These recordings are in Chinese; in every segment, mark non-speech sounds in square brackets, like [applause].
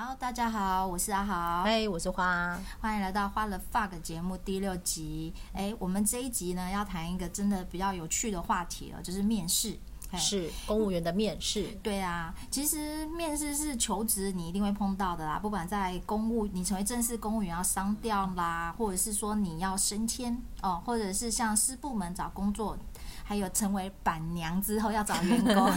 好，大家好，我是阿豪，哎，hey, 我是花，欢迎来到《花了 fuck》节目第六集。哎，我们这一集呢，要谈一个真的比较有趣的话题了，就是面试。是公务员的面试。对啊，其实面试是求职，你一定会碰到的啦。不管在公务，你成为正式公务员要商调啦，或者是说你要升迁哦，或者是像私部门找工作。还有成为板娘之后要找员工，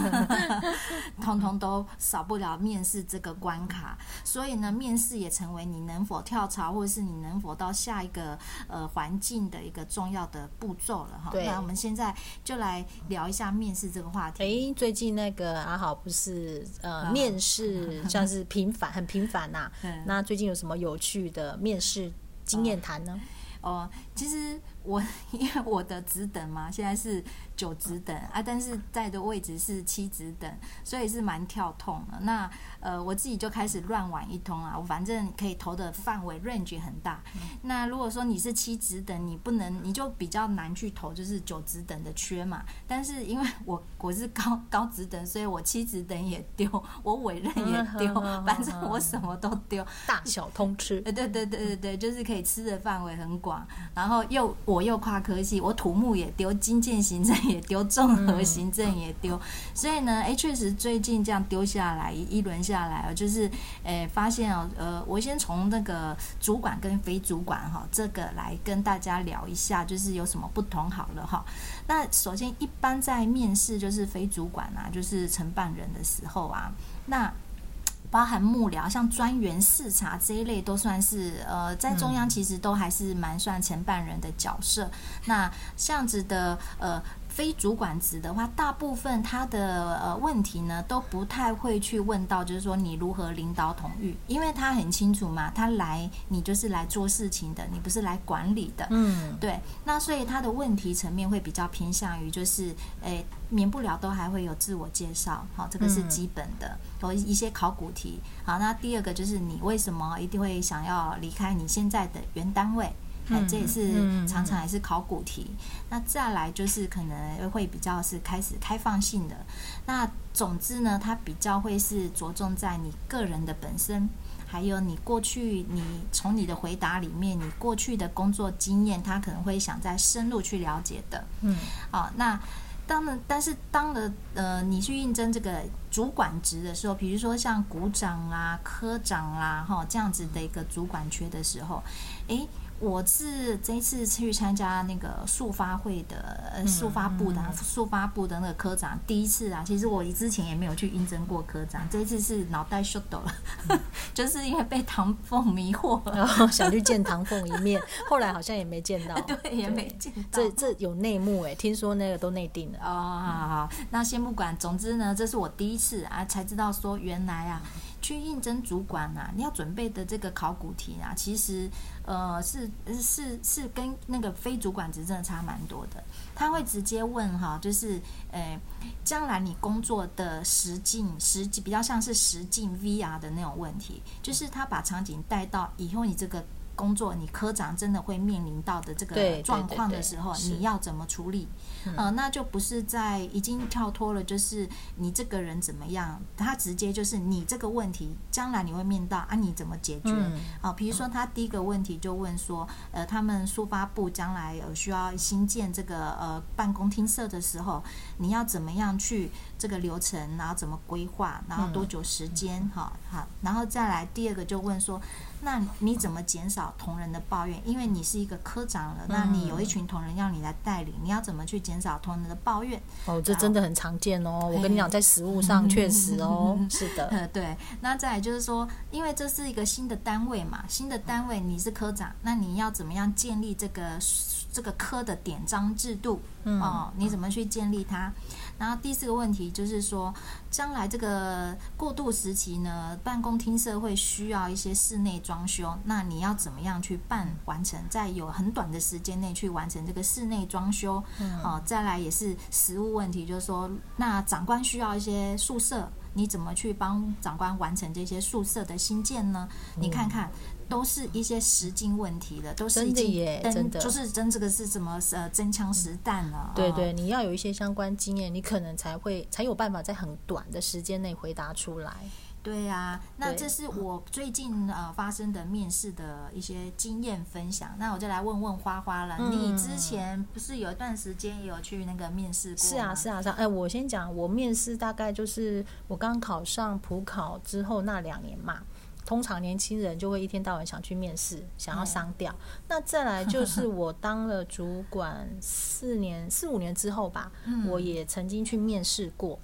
[laughs] 通通都少不了面试这个关卡。所以呢，面试也成为你能否跳槽，或者是你能否到下一个呃环境的一个重要的步骤了哈。对。那我们现在就来聊一下面试这个话题。诶，最近那个阿豪不是呃面试像是频繁，很频繁呐。[laughs] 嗯。那最近有什么有趣的面试经验谈呢？哦，其实。我 [laughs] 因为我的职等嘛，现在是九职等啊，但是在的位置是七职等，所以是蛮跳痛的。那呃，我自己就开始乱玩一通啊，我反正可以投的范围 range 很大。那如果说你是七职等，你不能，你就比较难去投，就是九职等的缺嘛。但是因为我我是高高职等，所以我七职等也丢，我委任也丢，[laughs] 反正我什么都丢，大小通吃。[laughs] 对对对对对，就是可以吃的范围很广，然后又。我又跨科系，我土木也丢，经建行政也丢，综合行政也丢，嗯、所以呢，哎，确实最近这样丢下来一轮下来就是，诶，发现哦，呃，我先从那个主管跟非主管哈，这个来跟大家聊一下，就是有什么不同好了哈。那首先，一般在面试就是非主管啊，就是承办人的时候啊，那。包含幕僚，像专员、视察这一类，都算是呃，在中央其实都还是蛮算承办人的角色。嗯、那这样子的呃。非主管职的话，大部分他的呃问题呢都不太会去问到，就是说你如何领导统御，因为他很清楚嘛，他来你就是来做事情的，你不是来管理的，嗯，对。那所以他的问题层面会比较偏向于就是，诶，免不了都还会有自我介绍，好，这个是基本的，和一些考古题。好，那第二个就是你为什么一定会想要离开你现在的原单位？哎，这也是常常还是考古题。那再来就是可能会比较是开始开放性的。那总之呢，它比较会是着重在你个人的本身，还有你过去你从你的回答里面，你过去的工作经验，他可能会想再深入去了解的。嗯，好，那当然，但是当了呃，你去应征这个主管职的时候，比如说像股长啊、科长啊，哈这样子的一个主管缺的时候，诶。我是这一次去参加那个速发会的，速发部的速发部的那个科长，第一次啊。其实我之前也没有去应征过科长，这一次是脑袋 shut 了，[laughs] 就是因为被唐凤迷惑了，然后想去见唐凤一面，后来好像也没见到，[laughs] 对，也没见到。这这有内幕哎，听说那个都内定了。哦，好好，那先不管，总之呢，这是我第一次啊，才知道说原来啊。去应征主管啊，你要准备的这个考古题啊，其实呃是是是跟那个非主管职真的差蛮多的。他会直接问哈，就是呃，将来你工作的实境实际比较像是实境 VR 的那种问题，就是他把场景带到以后你这个。工作，你科长真的会面临到的这个状况的时候，你要怎么处理？呃，那就不是在已经跳脱了，就是你这个人怎么样，他直接就是你这个问题，将来你会面到啊，你怎么解决？啊、呃，比如说他第一个问题就问说，呃，他们书发部将来有需要新建这个呃办公厅舍的时候，你要怎么样去这个流程，然后怎么规划，然后多久时间？好好，然后再来第二个就问说。那你怎么减少同仁的抱怨？因为你是一个科长了，那你有一群同仁要你来带领，你要怎么去减少同仁的抱怨？哦，这真的很常见哦。我跟你讲，在实务上 [laughs] 确实哦，是的。呃，[laughs] 对。那再来就是说，因为这是一个新的单位嘛，新的单位你是科长，那你要怎么样建立这个这个科的典章制度？哦，你怎么去建立它？然后第四个问题就是说，将来这个过渡时期呢，办公厅社会需要一些室内装修，那你要怎么样去办完成，在有很短的时间内去完成这个室内装修？嗯，哦，再来也是实物问题，就是说，那长官需要一些宿舍，你怎么去帮长官完成这些宿舍的新建呢？你看看。都是一些实境问题的，都是已经耶，真的就是真这个是什么呃真枪实弹了、啊？对对，你要有一些相关经验，你可能才会才有办法在很短的时间内回答出来。对呀、啊，那这是我最近呃发生的面试的一些经验分享。那我就来问问花花了，嗯、你之前不是有一段时间也有去那个面试过？是啊，是啊，是啊。哎，我先讲，我面试大概就是我刚考上普考之后那两年嘛。通常年轻人就会一天到晚想去面试，想要上掉。那再来就是我当了主管四年四五年之后吧，我也曾经去面试过。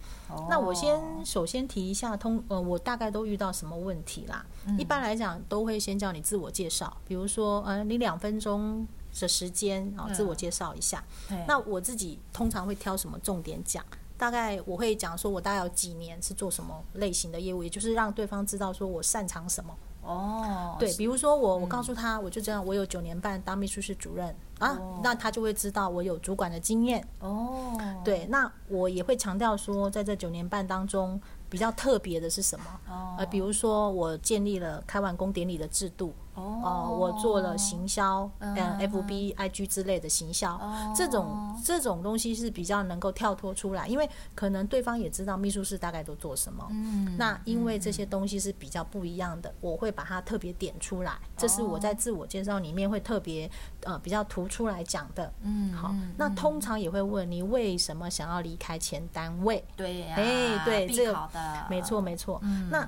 那我先首先提一下通呃，我大概都遇到什么问题啦？一般来讲都会先叫你自我介绍，比如说呃，你两分钟的时间啊，自我介绍一下。那我自己通常会挑什么重点讲？大概我会讲说，我大概有几年是做什么类型的业务，也就是让对方知道说我擅长什么。哦，对，比如说我，我告诉他，我就这样，我有九年半当秘书室主任啊，那他就会知道我有主管的经验。哦，对，那我也会强调说，在这九年半当中，比较特别的是什么？哦，呃，比如说我建立了开完工典礼的制度。哦、呃，我做了行销，嗯，FB、IG 之类的行销，哦，这种这种东西是比较能够跳脱出来，因为可能对方也知道秘书室大概都做什么。嗯，那因为这些东西是比较不一样的，我会把它特别点出来，这是我在自我介绍里面会特别呃比较突出来讲的。嗯，好，那通常也会问你为什么想要离开前单位？对呀，哎，对，这个没错没错。嗯，那。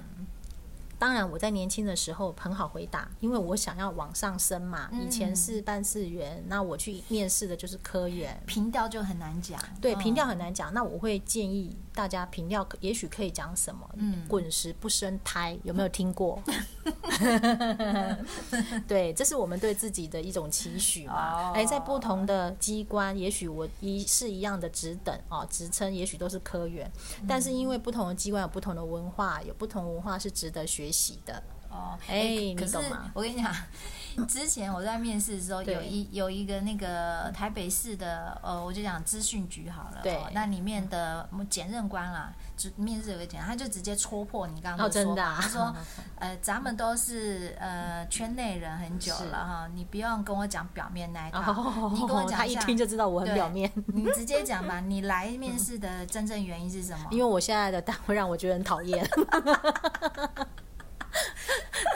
当然，我在年轻的时候很好回答，因为我想要往上升嘛。以前是办事员，那我去面试的就是科员，平调就很难讲。对，平调很难讲。那我会建议大家凭调，也许可以讲什么？嗯，滚石不生胎，有没有听过？[laughs] 对，这是我们对自己的一种期许嘛。哎，在不同的机关，也许我一是一样的职等哦，职称也许都是科员，但是因为不同的机关有不同的文化，有不同文化是值得学习的哦，哎、欸，你懂吗？我跟你讲，之前我在面试的时候，有一有一个那个台北市的，呃，我就讲资讯局好了，对、哦，那里面的检任官啦，就面试有一点，他就直接戳破你刚刚的说法，哦啊、他说，[laughs] 呃，咱们都是呃圈内人很久了哈，你不用跟我讲表面那一套，哦、你跟我讲一下，他一听就知道我很表面，[laughs] 你直接讲吧，你来面试的真正原因是什么？因为我现在的单位让我觉得很讨厌。[laughs]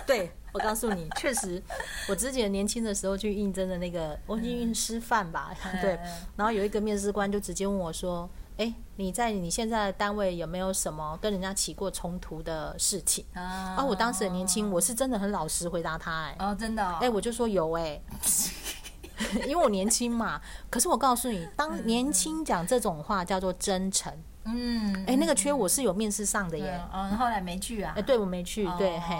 对，我告诉你，确实，我之前年轻的时候去应征的那个，我应师范吧，[laughs] 对，然后有一个面试官就直接问我说：“哎，你在你现在的单位有没有什么跟人家起过冲突的事情？”啊，我当时很年轻，我是真的很老实回答他，哎，哦，真的，哎，我就说有，哎，[laughs] 因为我年轻嘛。可是我告诉你，当年轻讲这种话叫做真诚。嗯，哎，那个缺我是有面试上的耶，嗯，后来没去啊？哎，对，我没去，对，嘿。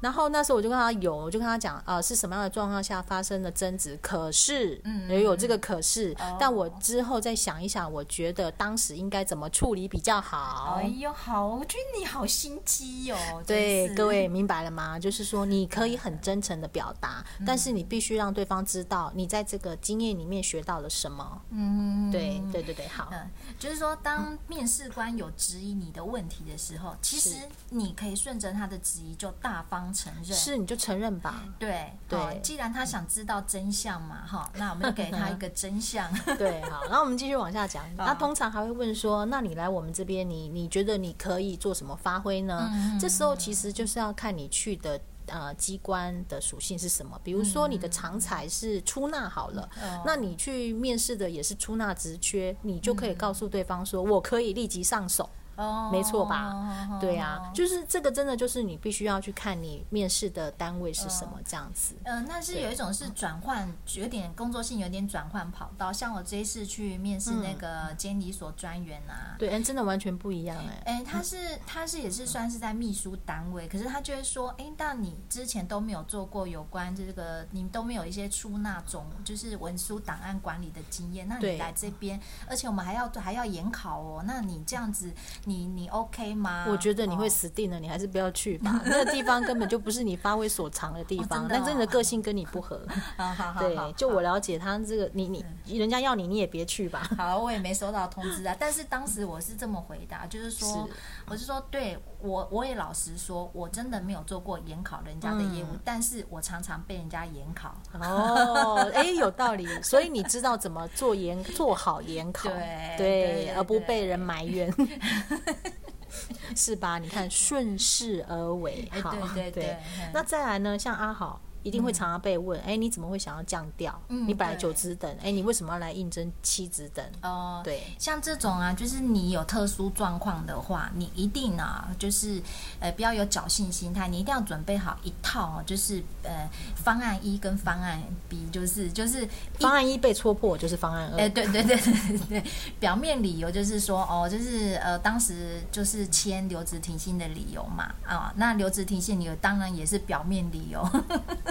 然后那时候我就跟他有，我就跟他讲，呃，是什么样的状况下发生的争执？可是，嗯，也有这个可是，嗯、但我之后再想一想，我觉得当时应该怎么处理比较好？哎呦，好，我觉得你好心机哦。对，各位明白了吗？就是说，你可以很真诚的表达，嗯、但是你必须让对方知道你在这个经验里面学到了什么。嗯，对，对，对，对，好。嗯，就是说，当面试官有质疑你的问题的时候，其实你可以顺着他的质疑就大方。承认是，你就承认吧。对对，既然他想知道真相嘛，哈，那我们就给他一个真相。[laughs] 对，好，然后我们继续往下讲。那通常还会问说，那你来我们这边，你你觉得你可以做什么发挥呢？这时候其实就是要看你去的呃机关的属性是什么。比如说你的长才是出纳好了，那你去面试的也是出纳职缺，你就可以告诉对方说，我可以立即上手。哦，没错吧？对啊，就是这个，真的就是你必须要去看你面试的单位是什么这样子。嗯，那是有一种是转换，有点工作性有点转换跑道。像我这一次去面试那个监理所专员啊，对，嗯，真的完全不一样哎。哎，他是他是也是算是在秘书单位，可是他就会说，哎，但你之前都没有做过有关这个，你都没有一些出纳种就是文书档案管理的经验，那你来这边，而且我们还要还要研考哦，那你这样子。你你 OK 吗？我觉得你会死定了，你还是不要去吧。[laughs] 那个地方根本就不是你发挥所长的地方，但真的个性跟你不合。[laughs] 好好好，对，就我了解他这个，你你人家要你，你也别去吧。好，我也没收到通知啊。但是当时我是这么回答，就是说，我是说，对我我也老实说，我真的没有做过研考人家的业务，但是我常常被人家研考。哦，哎，有道理。[laughs] 所以你知道怎么做研做好研考，对对，而不被人埋怨。[laughs] 是吧？你看顺势而为，好，对对对。那再来呢？像阿好。一定会常常被问，哎、嗯，你怎么会想要降调？嗯，你本来九职等，哎，你为什么要来应征七职等？哦、呃，对，像这种啊，就是你有特殊状况的话，你一定啊，就是呃，不要有侥幸心态，你一定要准备好一套，就是呃，方案一跟方案 B，就是就是方案一被戳破，就是方案二。哎，对 [laughs] 对对对对，表面理由就是说，哦，就是呃，当时就是签留职停薪的理由嘛，啊、哦，那留职停薪理由当然也是表面理由。[laughs]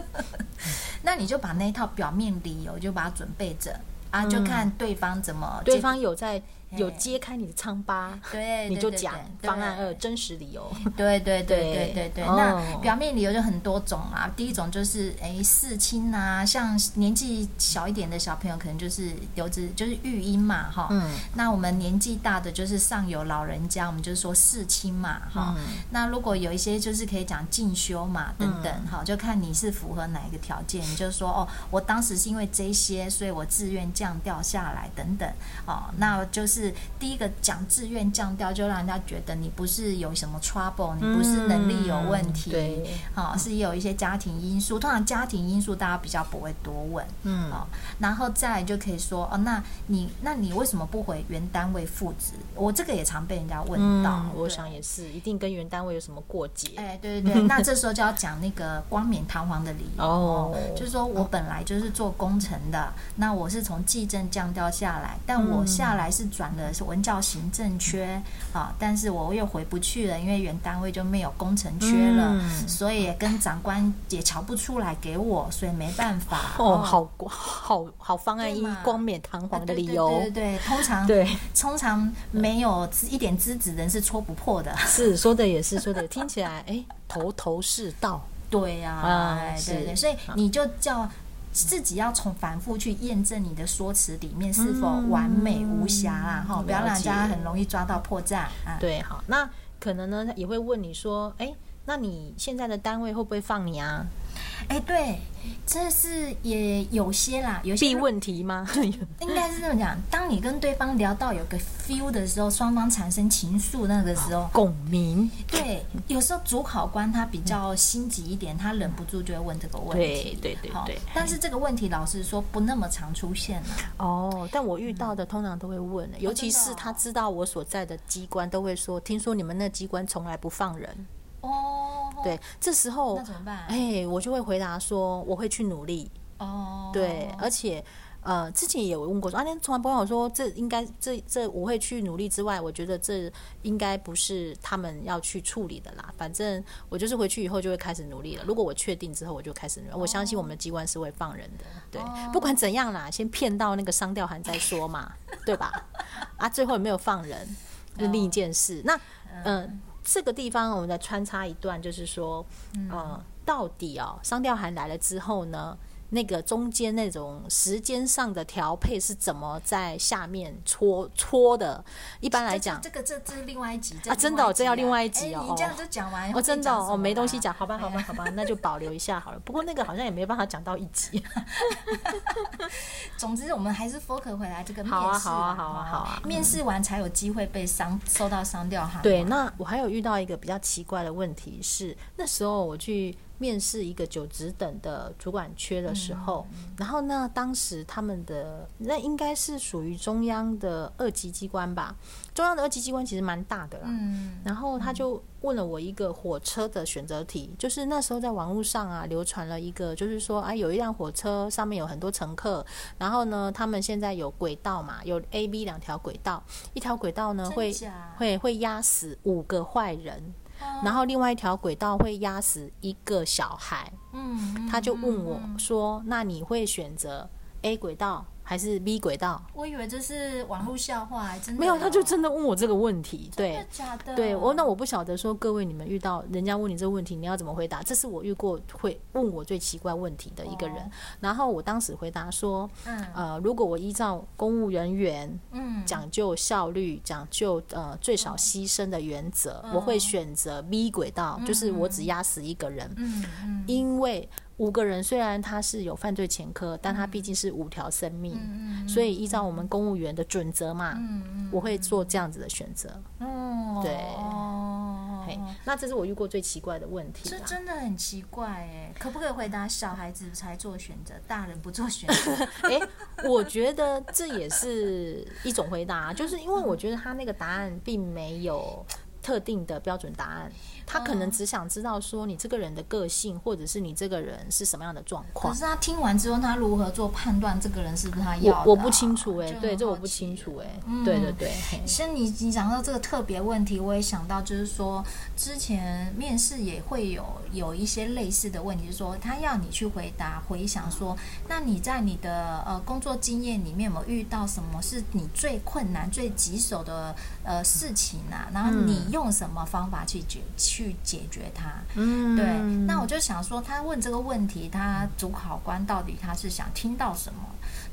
那你就把那一套表面理由就把它准备着啊，就看对方怎么，对方有在。有揭开你的疮疤，对，你就讲方案二真实理由。对对对对对对。那表面理由就很多种啊。第一种就是哎，四亲啊，像年纪小一点的小朋友，可能就是留职就是育婴嘛，哈。嗯。那我们年纪大的就是上有老人家，我们就是说四亲嘛，哈。那如果有一些就是可以讲进修嘛，等等，哈，就看你是符合哪一个条件，你就说哦，我当时是因为这些，所以我自愿降掉下来，等等，哦，那就是。是第一个讲自愿降调，就让人家觉得你不是有什么 trouble，你不是能力有问题，对，好，是有一些家庭因素。通常家庭因素大家比较不会多问，嗯，哦，然后再来就可以说，哦，那你那你为什么不回原单位复职？我这个也常被人家问到，我想也是，一定跟原单位有什么过节？哎，对对对，[laughs] 那这时候就要讲那个冠冕堂皇的理由哦，就是说我本来就是做工程的，那我是从技政降调下来，但我下来是转。的是文教行政缺啊，但是我又回不去了，因为原单位就没有工程缺了，嗯、所以跟长官也瞧不出来给我，所以没办法。哦，好好好方案一，光冕堂皇的理由，对对，对对，通常对通常没有一点资质人是戳不破的。是说的也是说的，听起来哎，头头是道。[laughs] 对呀、啊，哎、嗯，对对，所以你就叫。自己要从反复去验证你的说辞里面是否完美无瑕啦，哈、嗯，不要让人家很容易抓到破绽啊。对，好，那可能呢也会问你说，哎、欸，那你现在的单位会不会放你啊？哎、欸，对，这是也有些啦，有些必问题吗？[laughs] 应该是这么讲。当你跟对方聊到有个 feel 的时候，双方产生情愫那个时候，共鸣。对，有时候主考官他比较心急一点，他忍不住就会问这个问题。对对对对。但是这个问题老实说不那么常出现了。哦，但我遇到的通常都会问，尤其是他知道我所在的机关都会说，听说你们那机关从来不放人。哦，对，这时候那怎么办？哎，我就会回答说，我会去努力。哦，对，而且呃，之前也有问过说，啊，你从来不跟我说，这应该这这我会去努力之外，我觉得这应该不是他们要去处理的啦。反正我就是回去以后就会开始努力了。如果我确定之后，我就开始努力。我相信我们的机关是会放人的。对，不管怎样啦，先骗到那个商调函再说嘛，对吧？[laughs] 啊，最后有没有放人是另一件事。那嗯。呃这个地方我们再穿插一段，就是说，嗯、呃，到底哦，商调函来了之后呢，那个中间那种时间上的调配是怎么在下面搓搓的？一般来讲，这个这这是另外一集啊，真的，这要另外一集哦。你这样就讲完哦，真的哦，没东西讲，好吧，好吧，好吧，那就保留一下好了。不过那个好像也没办法讲到一集。[laughs] 总之，我们还是 focus 回来这个面试，好啊，好啊，好啊，好啊。面试完才有机会被伤受到伤掉哈。对，那我还有遇到一个比较奇怪的问题是，那时候我去。面试一个九职等的主管缺的时候，然后呢，当时他们的那应该是属于中央的二级机关吧？中央的二级机关其实蛮大的啦。嗯，然后他就问了我一个火车的选择题，就是那时候在网络上啊流传了一个，就是说啊有一辆火车上面有很多乘客，然后呢，他们现在有轨道嘛，有 A、B 两条轨道，一条轨道呢会会会压死五个坏人。然后另外一条轨道会压死一个小孩，嗯，他就问我说：“那你会选择 A 轨道？”还是 B 轨道？我以为这是网络笑话，还真的没有，他就真的问我这个问题。对，真的假的？对，我那我不晓得说各位你们遇到人家问你这个问题，你要怎么回答？这是我遇过会问我最奇怪问题的一个人。哦、然后我当时回答说，嗯呃，如果我依照公务人员嗯讲究效率、讲究呃最少牺牲的原则，嗯、我会选择 B 轨道，嗯、就是我只压死一个人，嗯嗯，因为。五个人虽然他是有犯罪前科，但他毕竟是五条生命，嗯、所以依照我们公务员的准则嘛，嗯、我会做这样子的选择。嗯，对。嘿，那这是我遇过最奇怪的问题。这真的很奇怪哎，可不可以回答小孩子才做选择，大人不做选择？[laughs] 哎，我觉得这也是一种回答，就是因为我觉得他那个答案并没有特定的标准答案。他可能只想知道说你这个人的个性，或者是你这个人是什么样的状况。可是他听完之后，他如何做判断？这个人是不是他要的、啊我？我不清楚哎、欸，对，这我不清楚哎、欸嗯。对对对。其实你你讲到这个特别问题，我也想到就是说，之前面试也会有有一些类似的问题，就是说他要你去回答回想说，那你在你的呃工作经验里面有没有遇到什么是你最困难、最棘手的呃事情啊？然后你用什么方法去解？去解决它，嗯，对。那我就想说，他问这个问题，他主考官到底他是想听到什么？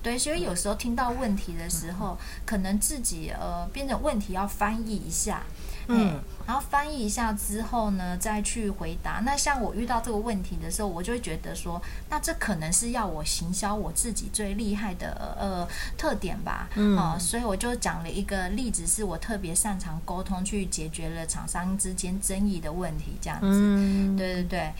对，所以有时候听到问题的时候，可能自己呃，变成问题要翻译一下。嗯，然后翻译一下之后呢，再去回答。那像我遇到这个问题的时候，我就会觉得说，那这可能是要我行销我自己最厉害的呃特点吧。嗯，啊，所以我就讲了一个例子，是我特别擅长沟通，去解决了厂商之间争议的问题，这样子。嗯，对对对，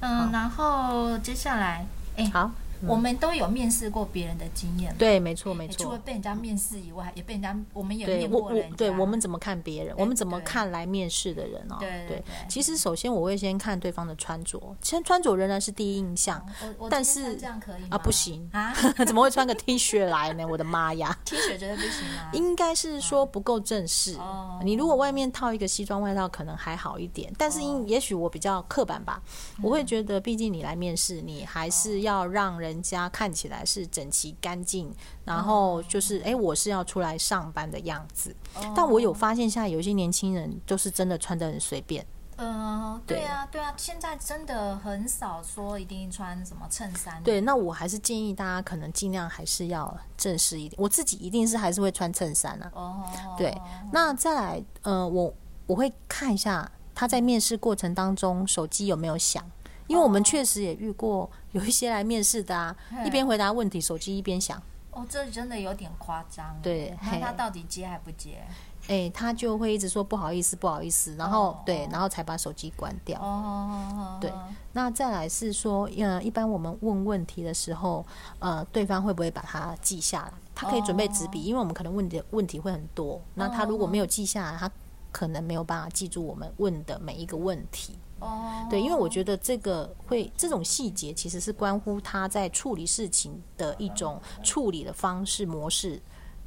嗯，然后接下来，哎，好。我们都有面试过别人的经验，对，没错，没错。除了被人家面试以外，也被人家，我们也面过人。对，我们怎么看别人？我们怎么看来面试的人哦？对对，对。其实，首先我会先看对方的穿着，先穿着仍然是第一印象。但是这样可以啊？不行啊！[laughs] 怎么会穿个 T 恤来呢？我的妈呀！T 恤绝对不行啊！应该是说不够正式。哦你如果外面套一个西装外套，可能还好一点。但是因也许我比较刻板吧，我会觉得，毕竟你来面试，你还是要让人家看起来。是整齐干净，然后就是哎，我是要出来上班的样子。但我有发现，现在有一些年轻人就是真的穿的很随便。嗯，对啊，对啊，现在真的很少说一定穿什么衬衫。对，那我还是建议大家可能尽量还是要正式一点。我自己一定是还是会穿衬衫啊。哦，对。那再来，呃，我我会看一下他在面试过程当中手机有没有响。因为我们确实也遇过有一些来面试的啊，一边回答问题，手机一边响。哦，这真的有点夸张。对，那他到底接还不接？哎，他就会一直说不好意思，不好意思，然后、哦、对，然后才把手机关掉。哦，对。那再来是说，呃，一般我们问问题的时候，呃，对方会不会把它记下来？他可以准备纸笔，因为我们可能问的问题会很多。那他如果没有记下来，他可能没有办法记住我们问的每一个问题。哦，对，因为我觉得这个会这种细节其实是关乎他在处理事情的一种处理的方式模式，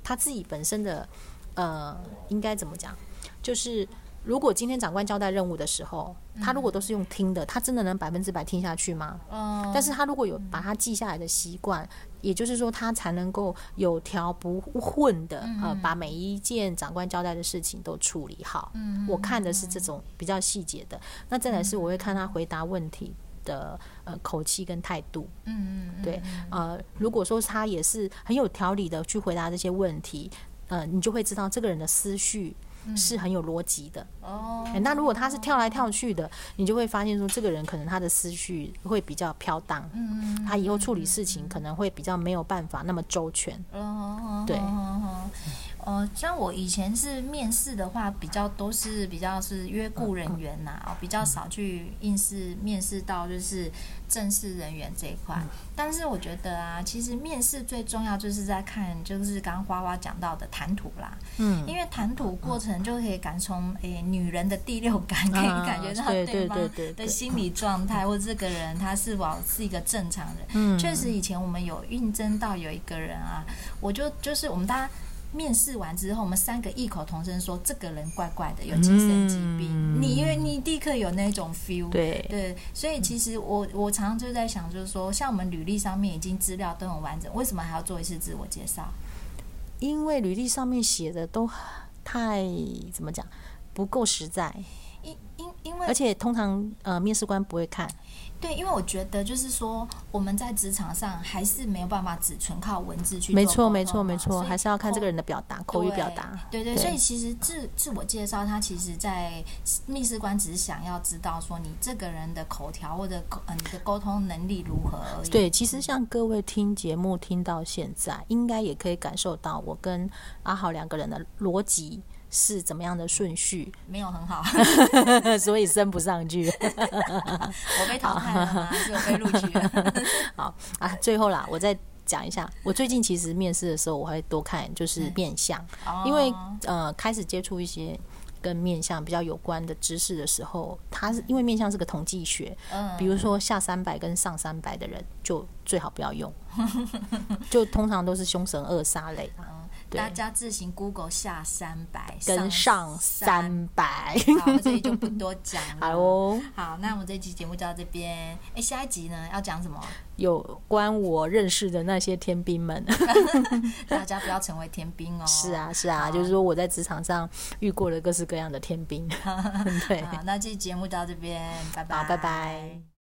他自己本身的呃，应该怎么讲？就是如果今天长官交代任务的时候，他如果都是用听的，他真的能百分之百听下去吗？嗯，但是他如果有把他记下来的习惯。也就是说，他才能够有条不混的呃，把每一件长官交代的事情都处理好。嗯，我看的是这种比较细节的。那再来是我会看他回答问题的呃口气跟态度。嗯嗯，对，呃，如果说他也是很有条理的去回答这些问题，呃，你就会知道这个人的思绪。是很有逻辑的哦、欸。那如果他是跳来跳去的，你就会发现说，这个人可能他的思绪会比较飘荡。嗯，他以后处理事情可能会比较没有办法那么周全。嗯，对。呃，像我以前是面试的话，比较都是比较是约雇人员呐，哦，比较少去应试面试到就是正式人员这一块。但是我觉得啊，其实面试最重要就是在看，就是刚刚花花讲到的谈吐啦。嗯，因为谈吐过程就可以感从诶女人的第六感，可以感觉到对方的心理状态，或者这个人他是否是一个正常人。嗯，确实以前我们有应征到有一个人啊，我就就是我们大家。面试完之后，我们三个异口同声说：“这个人怪怪的，有精神疾病。嗯”你因为你立刻有那种 feel，对对，所以其实我我常常就在想，就是说，像我们履历上面已经资料都很完整，为什么还要做一次自我介绍？因为履历上面写的都太怎么讲，不够实在。而且通常呃，面试官不会看。对，因为我觉得就是说，我们在职场上还是没有办法只纯靠文字去。没错，没错，没错，还是要看这个人的表达，口语表达。对对，对，所以其实自自我介绍，他其实，在面试官只是想要知道说你这个人的口条或者呃，你的沟通能力如何而已。对，其实像各位听节目听到现在，应该也可以感受到我跟阿豪两个人的逻辑。是怎么样的顺序？没有很好，[laughs] 所以升不上去。[laughs] 我被淘汰了吗？还是我被录取了？[laughs] 好啊，最后啦，我再讲一下，我最近其实面试的时候，我会多看就是面相，嗯、因为呃，开始接触一些。跟面相比较有关的知识的时候，它是因为面相是个统计学，嗯，比如说下三百跟上三百的人，就最好不要用，就通常都是凶神恶煞类的。大家自行 Google 下三百跟上三百，好，这里就不多讲了。[laughs] 好哦，好，那我们这期节目就到这边。哎，下一集呢要讲什么？有关我认识的那些天兵们，[laughs] [laughs] 大家不要成为天兵哦。是啊，是啊，就是说我在职场上遇过了各式各样的天兵。对，好，那这期节目到这边，拜拜，拜拜。